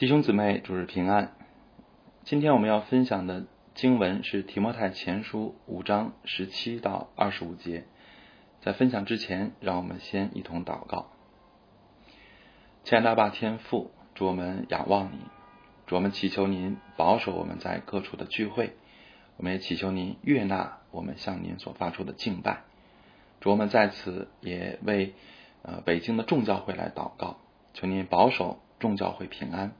弟兄姊妹，主日平安。今天我们要分享的经文是提摩太前书五章十七到二十五节。在分享之前，让我们先一同祷告。亲爱的爸天父，主我们仰望你，主我们祈求您保守我们在各处的聚会，我们也祈求您悦纳我们向您所发出的敬拜。主我们在此也为呃北京的众教会来祷告，求您保守众教会平安。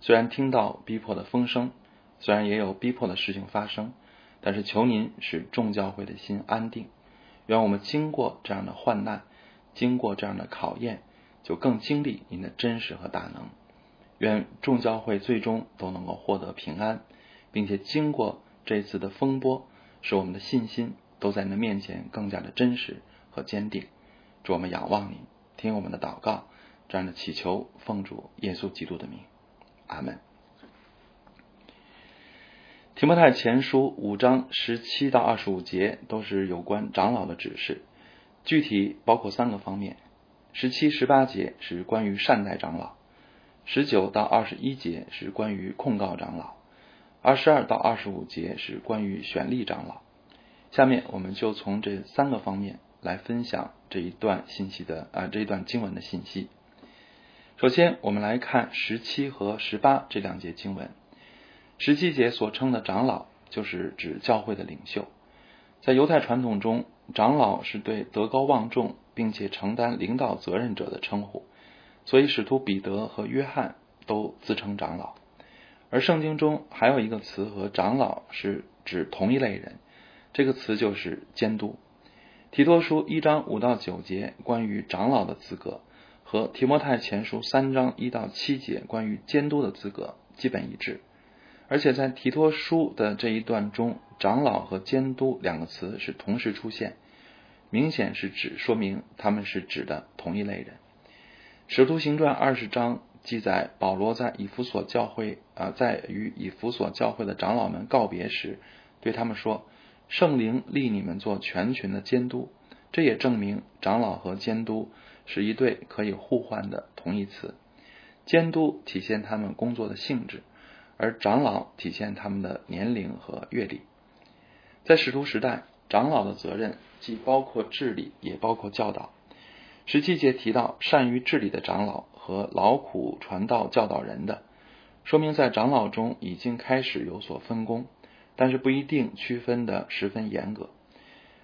虽然听到逼迫的风声，虽然也有逼迫的事情发生，但是求您使众教会的心安定。愿我们经过这样的患难，经过这样的考验，就更经历您的真实和大能。愿众教会最终都能够获得平安，并且经过这次的风波，使我们的信心都在您的面前更加的真实和坚定。祝我们仰望你，听我们的祷告，这样的祈求，奉主耶稣基督的名。阿门。提摩太前书五章十七到二十五节都是有关长老的指示，具体包括三个方面：十七、十八节是关于善待长老；十九到二十一节是关于控告长老；二十二到二十五节是关于选立长老。下面我们就从这三个方面来分享这一段信息的啊这一段经文的信息。首先，我们来看十七和十八这两节经文。十七节所称的长老，就是指教会的领袖。在犹太传统中，长老是对德高望重并且承担领导责任者的称呼，所以使徒彼得和约翰都自称长老。而圣经中还有一个词和长老是指同一类人，这个词就是监督。提多书一章五到九节关于长老的资格。和提摩太前书三章一到七节关于监督的资格基本一致，而且在提托书的这一段中，长老和监督两个词是同时出现，明显是指说明他们是指的同一类人。使徒行传二十章记载，保罗在以弗所教会啊，在与以弗所教会的长老们告别时，对他们说：“圣灵立你们做全群的监督。”这也证明长老和监督。是一对可以互换的同义词。监督体现他们工作的性质，而长老体现他们的年龄和阅历。在使徒时代，长老的责任既包括治理，也包括教导。十七节提到善于治理的长老和劳苦传道教导人的，说明在长老中已经开始有所分工，但是不一定区分的十分严格。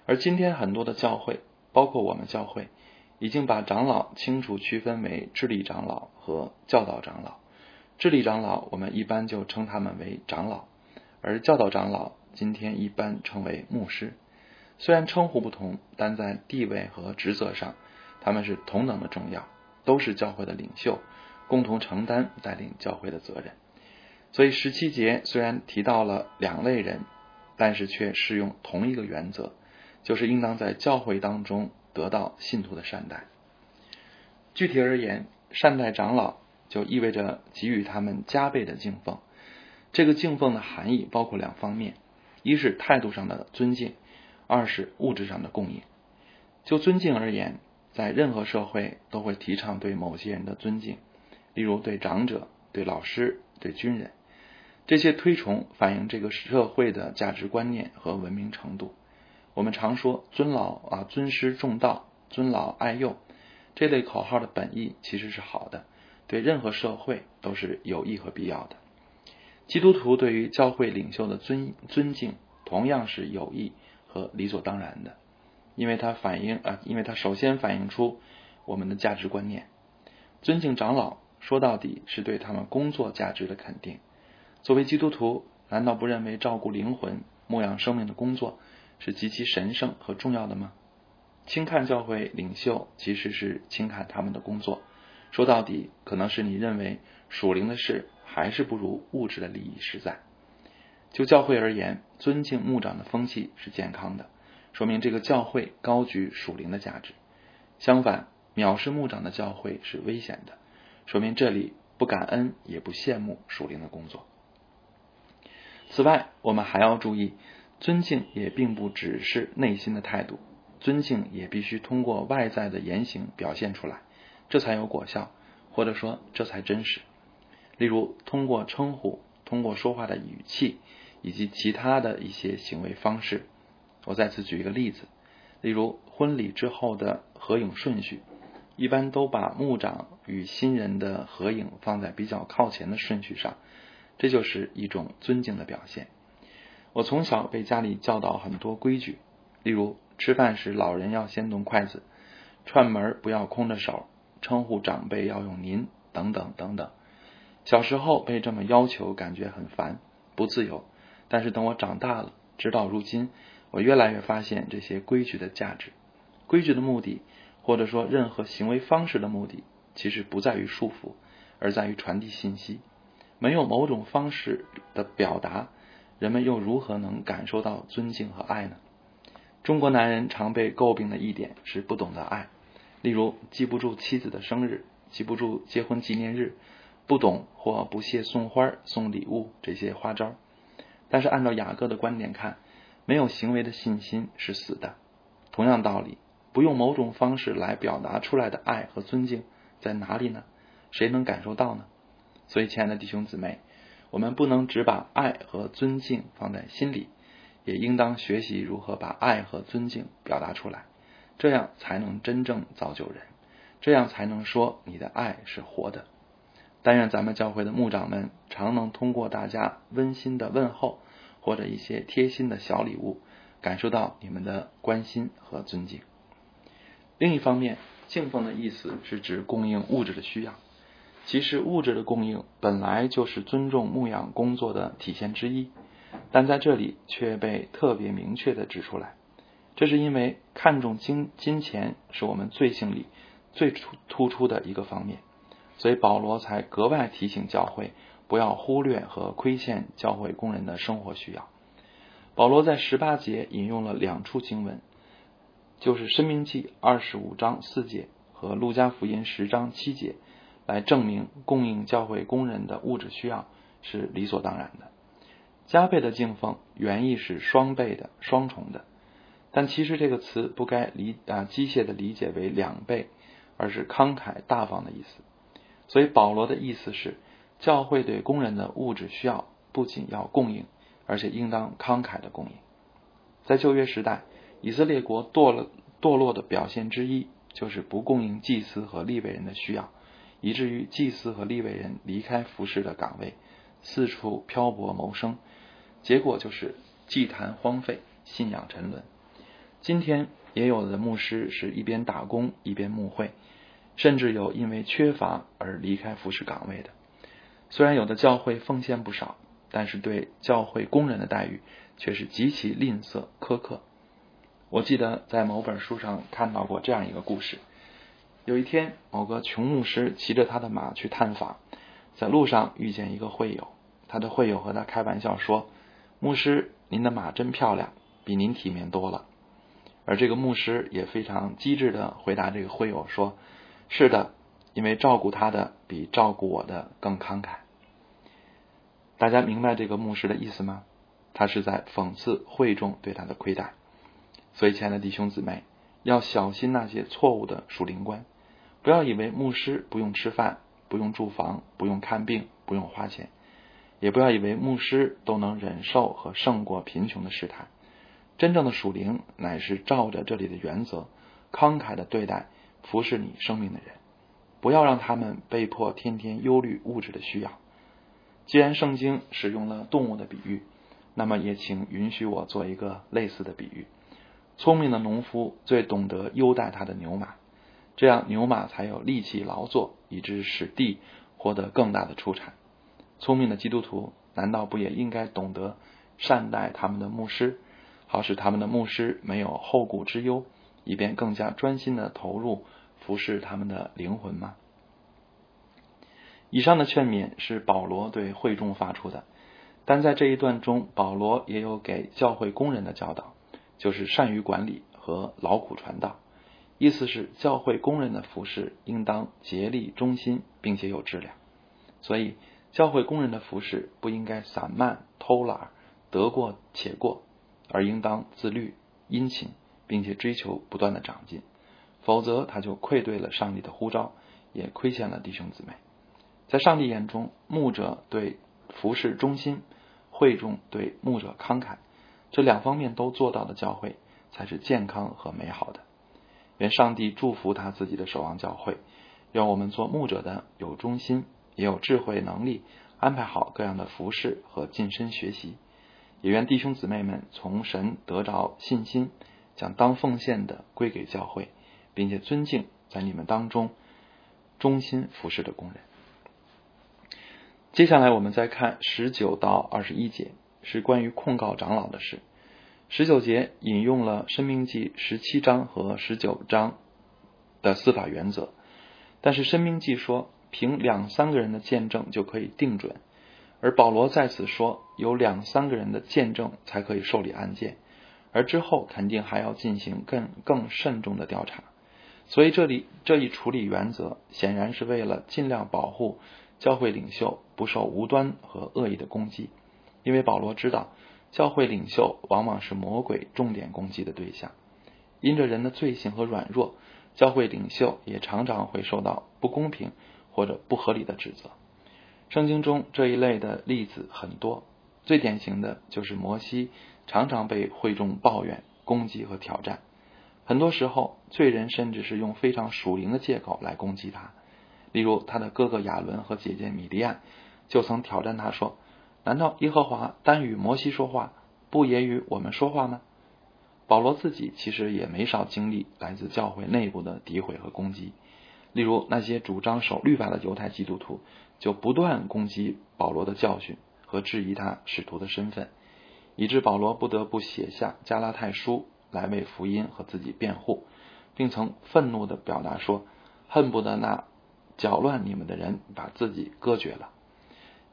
而今天很多的教会，包括我们教会。已经把长老清楚区分为智力长老和教导长老。智力长老我们一般就称他们为长老，而教导长老今天一般称为牧师。虽然称呼不同，但在地位和职责上，他们是同等的重要，都是教会的领袖，共同承担带领教会的责任。所以十七节虽然提到了两类人，但是却适用同一个原则，就是应当在教会当中。得到信徒的善待。具体而言，善待长老就意味着给予他们加倍的敬奉。这个敬奉的含义包括两方面：一是态度上的尊敬，二是物质上的供应。就尊敬而言，在任何社会都会提倡对某些人的尊敬，例如对长者、对老师、对军人。这些推崇反映这个社会的价值观念和文明程度。我们常说尊老啊，尊师重道，尊老爱幼，这类口号的本意其实是好的，对任何社会都是有益和必要的。基督徒对于教会领袖的尊尊敬，同样是有益和理所当然的，因为它反映啊，因为它首先反映出我们的价值观念。尊敬长老，说到底是对他们工作价值的肯定。作为基督徒，难道不认为照顾灵魂、牧养生命的工作？是极其神圣和重要的吗？轻看教会领袖，其实是轻看他们的工作。说到底，可能是你认为属灵的事还是不如物质的利益实在。就教会而言，尊敬牧长的风气是健康的，说明这个教会高举属灵的价值。相反，藐视牧长的教会是危险的，说明这里不感恩也不羡慕属灵的工作。此外，我们还要注意。尊敬也并不只是内心的态度，尊敬也必须通过外在的言行表现出来，这才有果效，或者说这才真实。例如通过称呼、通过说话的语气以及其他的一些行为方式。我再次举一个例子，例如婚礼之后的合影顺序，一般都把牧长与新人的合影放在比较靠前的顺序上，这就是一种尊敬的表现。我从小被家里教导很多规矩，例如吃饭时老人要先动筷子，串门不要空着手，称呼长辈要用您等等等等。小时候被这么要求，感觉很烦，不自由。但是等我长大了，直到如今。我越来越发现这些规矩的价值。规矩的目的，或者说任何行为方式的目的，其实不在于束缚，而在于传递信息。没有某种方式的表达，人们又如何能感受到尊敬和爱呢？中国男人常被诟病的一点是不懂得爱，例如记不住妻子的生日，记不住结婚纪念日，不懂或不屑送花、送礼物这些花招。但是按照雅各的观点看，没有行为的信心是死的。同样道理，不用某种方式来表达出来的爱和尊敬在哪里呢？谁能感受到呢？所以，亲爱的弟兄姊妹，我们不能只把爱和尊敬放在心里，也应当学习如何把爱和尊敬表达出来，这样才能真正造就人，这样才能说你的爱是活的。但愿咱们教会的牧长们常能通过大家温馨的问候。或者一些贴心的小礼物，感受到你们的关心和尊敬。另一方面，敬奉的意思是指供应物质的需要。其实，物质的供应本来就是尊重牧养工作的体现之一，但在这里却被特别明确的指出来。这是因为看重金金钱是我们罪性里最突突出的一个方面，所以保罗才格外提醒教会。不要忽略和亏欠教会工人的生活需要。保罗在十八节引用了两处经文，就是《申命记》二十五章四节和《路加福音》十章七节，来证明供应教会工人的物质需要是理所当然的。加倍的敬奉原意是双倍的、双重的，但其实这个词不该理啊机械的理解为两倍，而是慷慨大方的意思。所以保罗的意思是。教会对工人的物质需要不仅要供应，而且应当慷慨的供应。在旧约时代，以色列国堕了堕落的表现之一，就是不供应祭司和立位人的需要，以至于祭司和立位人离开服侍的岗位，四处漂泊谋生，结果就是祭坛荒废，信仰沉沦。今天也有的牧师是一边打工一边牧会，甚至有因为缺乏而离开服侍岗位的。虽然有的教会奉献不少，但是对教会工人的待遇却是极其吝啬苛刻。我记得在某本书上看到过这样一个故事：有一天，某个穷牧师骑着他的马去探访，在路上遇见一个会友，他的会友和他开玩笑说：“牧师，您的马真漂亮，比您体面多了。”而这个牧师也非常机智的回答这个会友说：“是的。”因为照顾他的比照顾我的更慷慨，大家明白这个牧师的意思吗？他是在讽刺会众对他的亏待。所以，亲爱的弟兄姊妹，要小心那些错误的属灵观，不要以为牧师不用吃饭、不用住房、不用看病、不用花钱，也不要以为牧师都能忍受和胜过贫穷的试探。真正的属灵乃是照着这里的原则，慷慨的对待服侍你生命的人。不要让他们被迫天天忧虑物质的需要。既然圣经使用了动物的比喻，那么也请允许我做一个类似的比喻。聪明的农夫最懂得优待他的牛马，这样牛马才有力气劳作，以致使地获得更大的出产。聪明的基督徒难道不也应该懂得善待他们的牧师，好使他们的牧师没有后顾之忧，以便更加专心的投入？服侍他们的灵魂吗？以上的劝勉是保罗对会众发出的，但在这一段中，保罗也有给教会工人的教导，就是善于管理和劳苦传道。意思是教会工人的服侍应当竭力忠心，并且有质量。所以，教会工人的服侍不应该散漫偷懒得过且过，而应当自律殷勤，并且追求不断的长进。否则，他就愧对了上帝的呼召，也亏欠了弟兄姊妹。在上帝眼中，牧者对服侍忠心，会众对牧者慷慨，这两方面都做到的教会才是健康和美好的。愿上帝祝福他自己的守望教会，愿我们做牧者的有忠心，也有智慧能力，安排好各样的服饰和晋升学习。也愿弟兄姊妹们从神得着信心，将当奉献的归给教会，并且尊敬在你们当中忠心服侍的工人。接下来我们再看十九到二十一节，是关于控告长老的事。十九节引用了《生命记》十七章和十九章的司法原则，但是《生命记》说凭两三个人的见证就可以定准，而保罗在此说有两三个人的见证才可以受理案件，而之后肯定还要进行更更慎重的调查，所以这里这一处理原则显然是为了尽量保护教会领袖不受无端和恶意的攻击，因为保罗知道。教会领袖往往是魔鬼重点攻击的对象，因着人的罪行和软弱，教会领袖也常常会受到不公平或者不合理的指责。圣经中这一类的例子很多，最典型的就是摩西常常被会众抱怨、攻击和挑战。很多时候，罪人甚至是用非常属灵的借口来攻击他，例如他的哥哥亚伦和姐姐米利亚就曾挑战他说。难道耶和华单与摩西说话，不也与我们说话吗？保罗自己其实也没少经历来自教会内部的诋毁和攻击。例如，那些主张守律法的犹太基督徒就不断攻击保罗的教训和质疑他使徒的身份，以致保罗不得不写下加拉太书来为福音和自己辩护，并曾愤怒的表达说：“恨不得那搅乱你们的人把自己割绝了。”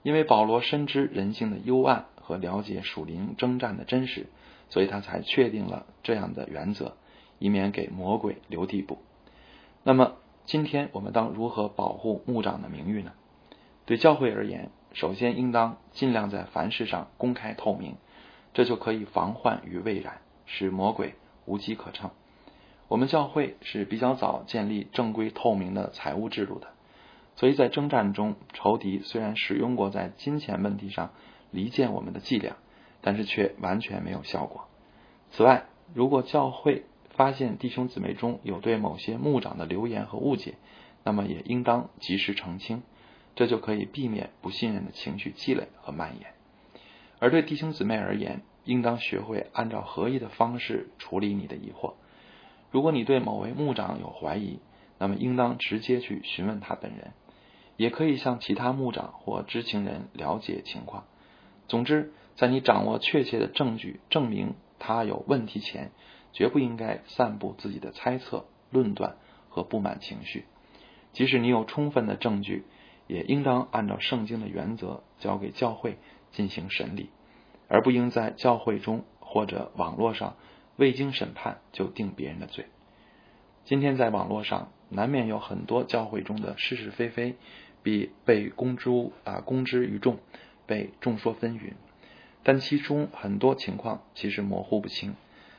因为保罗深知人性的幽暗和了解属灵征战的真实，所以他才确定了这样的原则，以免给魔鬼留地步。那么，今天我们当如何保护牧长的名誉呢？对教会而言，首先应当尽量在凡事上公开透明，这就可以防患于未然，使魔鬼无机可乘。我们教会是比较早建立正规透明的财务制度的。所以在征战中，仇敌虽然使用过在金钱问题上离间我们的伎俩，但是却完全没有效果。此外，如果教会发现弟兄姊妹中有对某些牧长的流言和误解，那么也应当及时澄清，这就可以避免不信任的情绪积累和蔓延。而对弟兄姊妹而言，应当学会按照合一的方式处理你的疑惑。如果你对某位牧长有怀疑，那么应当直接去询问他本人。也可以向其他牧长或知情人了解情况。总之，在你掌握确切的证据证明他有问题前，绝不应该散布自己的猜测、论断和不满情绪。即使你有充分的证据，也应当按照圣经的原则交给教会进行审理，而不应在教会中或者网络上未经审判就定别人的罪。今天在网络上难免有很多教会中的是是非非。必被公诸啊公之于众，被众说纷纭。但其中很多情况其实模糊不清，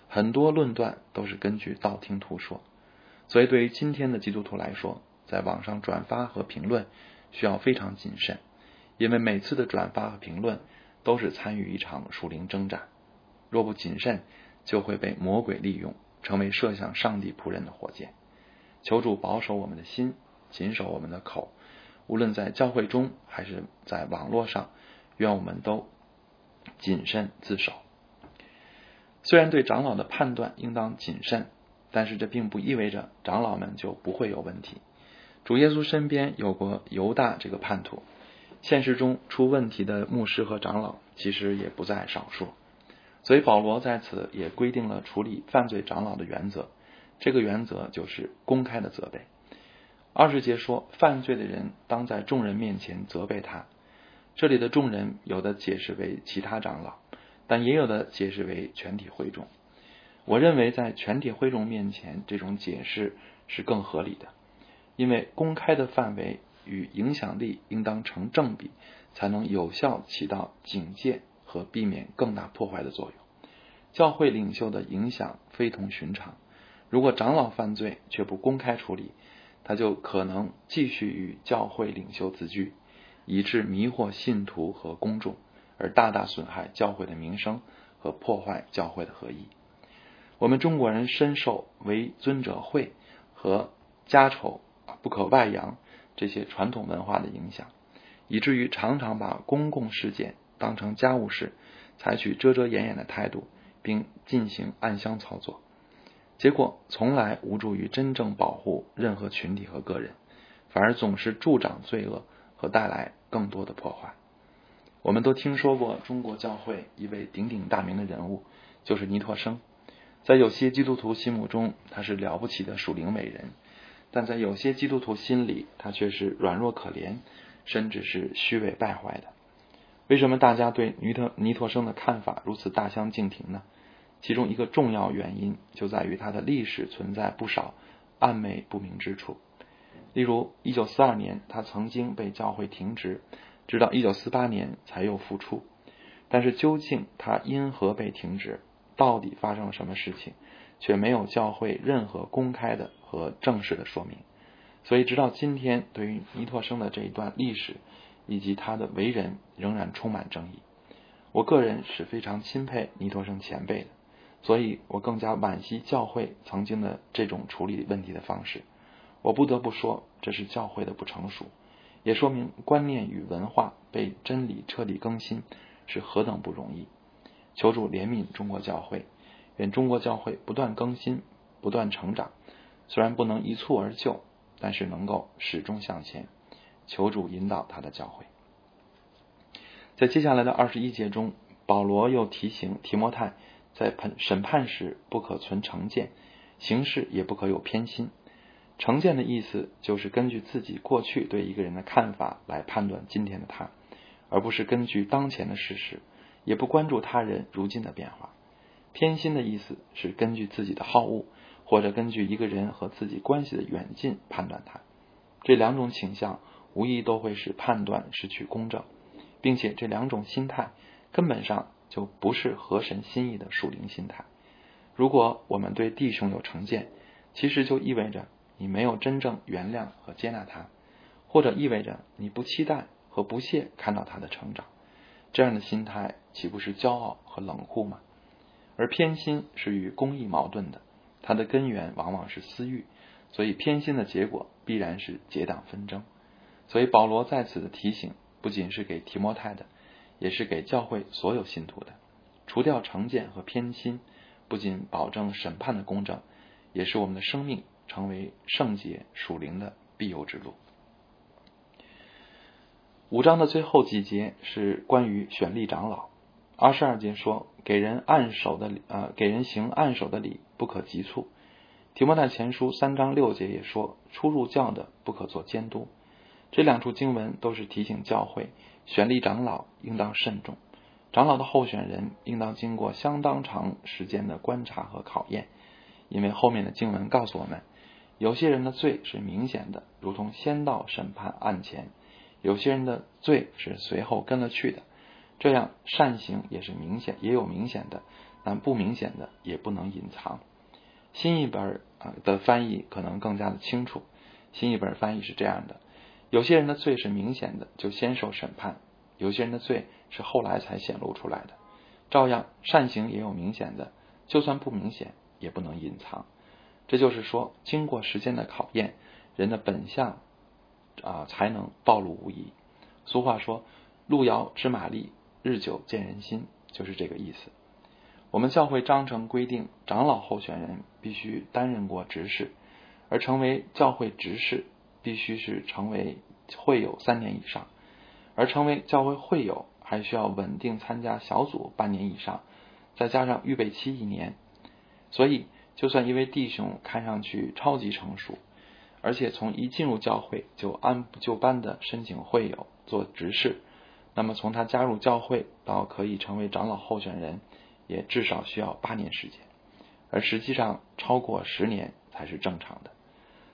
很多论断都是根据道听途说。所以，对于今天的基督徒来说，在网上转发和评论需要非常谨慎，因为每次的转发和评论都是参与一场属灵征战。若不谨慎，就会被魔鬼利用，成为射向上帝仆人的火箭。求主保守我们的心，谨守我们的口。无论在教会中还是在网络上，愿我们都谨慎自守。虽然对长老的判断应当谨慎，但是这并不意味着长老们就不会有问题。主耶稣身边有过犹大这个叛徒，现实中出问题的牧师和长老其实也不在少数。所以保罗在此也规定了处理犯罪长老的原则，这个原则就是公开的责备。二十节说，犯罪的人当在众人面前责备他。这里的众人有的解释为其他长老，但也有的解释为全体会众。我认为在全体会众面前，这种解释是更合理的，因为公开的范围与影响力应当成正比，才能有效起到警戒和避免更大破坏的作用。教会领袖的影响非同寻常，如果长老犯罪却不公开处理。他就可能继续与教会领袖自居，以致迷惑信徒和公众，而大大损害教会的名声和破坏教会的合一。我们中国人深受为尊者讳和家丑不可外扬这些传统文化的影响，以至于常常把公共事件当成家务事，采取遮遮掩掩的态度，并进行暗箱操作，结果从来无助于真正保护任何群体和个人，反而总是助长罪恶和带来更多的破坏。我们都听说过中国教会一位鼎鼎大名的人物，就是尼托生。在有些基督徒心目中，他是了不起的属灵伟人；但在有些基督徒心里，他却是软弱可怜，甚至是虚伪败坏的。为什么大家对尼特尼托生的看法如此大相径庭呢？其中一个重要原因就在于他的历史存在不少暧昧不明之处。例如，一九四二年，他曾经被教会停职，直到一九四八年才又复出。但是，究竟他因何被停职？到底发生了什么事情，却没有教会任何公开的和正式的说明。所以，直到今天，对于尼托生的这一段历史以及他的为人，仍然充满争议。我个人是非常钦佩尼托生前辈的，所以我更加惋惜教会曾经的这种处理问题的方式。我不得不说，这是教会的不成熟，也说明观念与文化被真理彻底更新是何等不容易。求主怜悯中国教会，愿中国教会不断更新、不断成长。虽然不能一蹴而就，但是能够始终向前。求主引导他的教会。在接下来的二十一节中，保罗又提醒提摩太，在判审判时不可存成见，行事也不可有偏心。成见的意思就是根据自己过去对一个人的看法来判断今天的他，而不是根据当前的事实。也不关注他人如今的变化，偏心的意思是根据自己的好恶，或者根据一个人和自己关系的远近判断他。这两种倾向无疑都会使判断失去公正，并且这两种心态根本上就不是合神心意的属灵心态。如果我们对弟兄有成见，其实就意味着你没有真正原谅和接纳他，或者意味着你不期待和不屑看到他的成长。这样的心态岂不是骄傲和冷酷吗？而偏心是与公义矛盾的，它的根源往往是私欲，所以偏心的结果必然是结党纷争。所以保罗在此的提醒，不仅是给提摩太的，也是给教会所有信徒的。除掉成见和偏心，不仅保证审判的公正，也是我们的生命成为圣洁属灵的必由之路。五章的最后几节是关于选立长老。二十二节说，给人按手的呃，给人行按手的礼不可急促。提摩太前书三章六节也说，出入教的不可做监督。这两处经文都是提醒教会选立长老应当慎重，长老的候选人应当经过相当长时间的观察和考验，因为后面的经文告诉我们，有些人的罪是明显的，如同先到审判案前。有些人的罪是随后跟了去的，这样善行也是明显，也有明显的，但不明显的也不能隐藏。新一本啊的翻译可能更加的清楚。新一本翻译是这样的：有些人的罪是明显的，就先受审判；有些人的罪是后来才显露出来的。照样善行也有明显的，就算不明显也不能隐藏。这就是说，经过时间的考验，人的本相。啊，才能暴露无遗。俗话说：“路遥知马力，日久见人心”，就是这个意思。我们教会章程规定，长老候选人必须担任过执事，而成为教会执事，必须是成为会友三年以上，而成为教会会友，还需要稳定参加小组半年以上，再加上预备期一年。所以，就算一位弟兄看上去超级成熟，而且从一进入教会就按部就班的申请会友做执事，那么从他加入教会到可以成为长老候选人，也至少需要八年时间，而实际上超过十年才是正常的。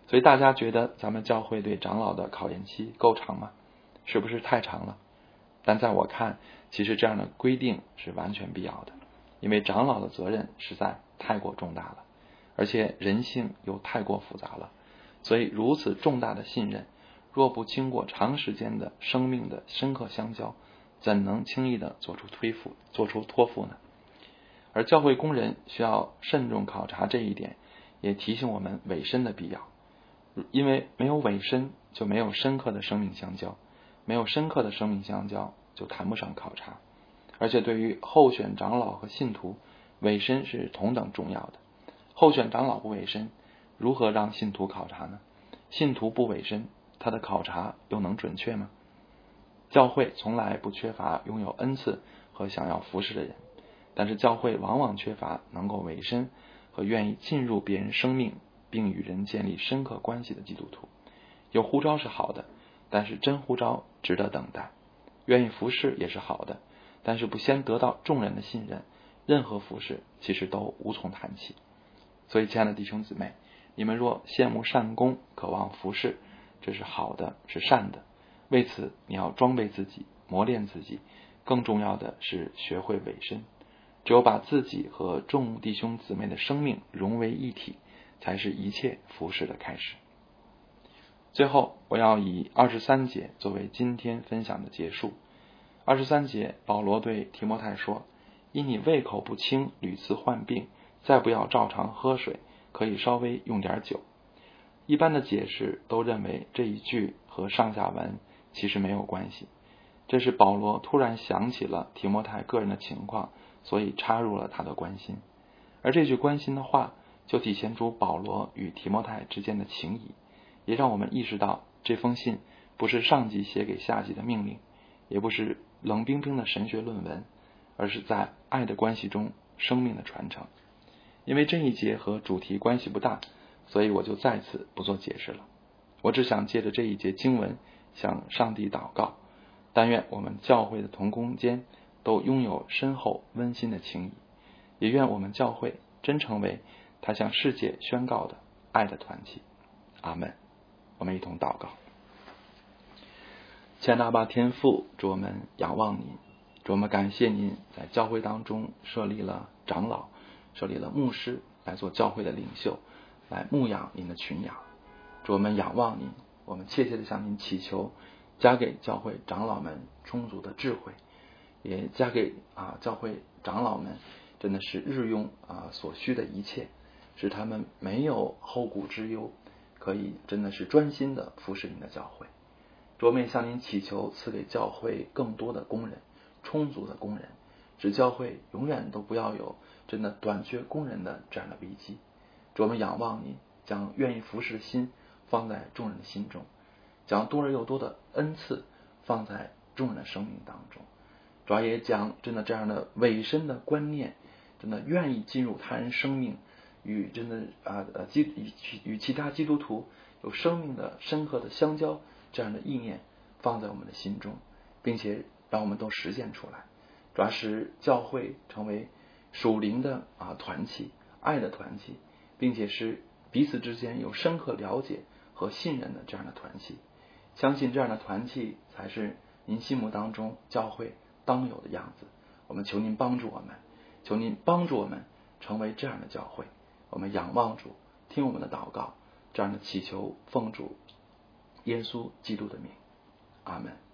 所以大家觉得咱们教会对长老的考验期够长吗？是不是太长了？但在我看，其实这样的规定是完全必要的，因为长老的责任实在太过重大了，而且人性又太过复杂了。所以，如此重大的信任，若不经过长时间的生命的深刻相交，怎能轻易的做出推付、做出托付呢？而教会工人需要慎重考察这一点，也提醒我们委身的必要。因为没有委身，就没有深刻的生命相交；没有深刻的生命相交，就谈不上考察。而且，对于候选长老和信徒，委身是同等重要的。候选长老不委身，如何让信徒考察呢？信徒不委身，他的考察又能准确吗？教会从来不缺乏拥有恩赐和想要服侍的人，但是教会往往缺乏能够委身和愿意进入别人生命。并与人建立深刻关系的基督徒，有呼召是好的，但是真呼召值得等待；愿意服侍也是好的，但是不先得到众人的信任，任何服侍其实都无从谈起。所以，亲爱的弟兄姊妹，你们若羡慕善功，渴望服侍，这是好的，是善的。为此，你要装备自己，磨练自己。更重要的是学会委身。只有把自己和众弟兄姊妹的生命融为一体。才是一切服饰的开始。最后，我要以二十三节作为今天分享的结束。二十三节，保罗对提摩太说：“因你胃口不清，屡次患病，再不要照常喝水，可以稍微用点酒。”一般的解释都认为这一句和上下文其实没有关系，这是保罗突然想起了提摩太个人的情况，所以插入了他的关心。而这句关心的话。就体现出保罗与提摩太之间的情谊，也让我们意识到这封信不是上级写给下级的命令，也不是冷冰冰的神学论文，而是在爱的关系中生命的传承。因为这一节和主题关系不大，所以我就再次不做解释了。我只想借着这一节经文向上帝祷告，但愿我们教会的同工间都拥有深厚温馨的情谊，也愿我们教会真成为。他向世界宣告的爱的团体，阿门。我们一同祷告。千大巴天父，主我们仰望您，主我们感谢您在教会当中设立了长老，设立了牧师来做教会的领袖，来牧养您的群羊。主我们仰望您，我们切切的向您祈求，加给教会长老们充足的智慧，也加给啊教会长老们真的是日用啊所需的一切。使他们没有后顾之忧，可以真的是专心的服侍您的教会。卓妹向您祈求赐给教会更多的工人，充足的工人，使教会永远都不要有真的短缺工人的这样的危机。卓妹仰望您，将愿意服侍的心放在众人的心中，将多而又多的恩赐放在众人的生命当中。主要也将真的这样的委身的观念，真的愿意进入他人生命。与真的啊呃基与与其他基督徒有生命的深刻的相交，这样的意念放在我们的心中，并且让我们都实现出来，主要是教会成为属灵的啊团体，爱的团体，并且是彼此之间有深刻了解和信任的这样的团体。相信这样的团体才是您心目当中教会当有的样子。我们求您帮助我们，求您帮助我们成为这样的教会。我们仰望主，听我们的祷告，这样的祈求奉主耶稣基督的名，阿门。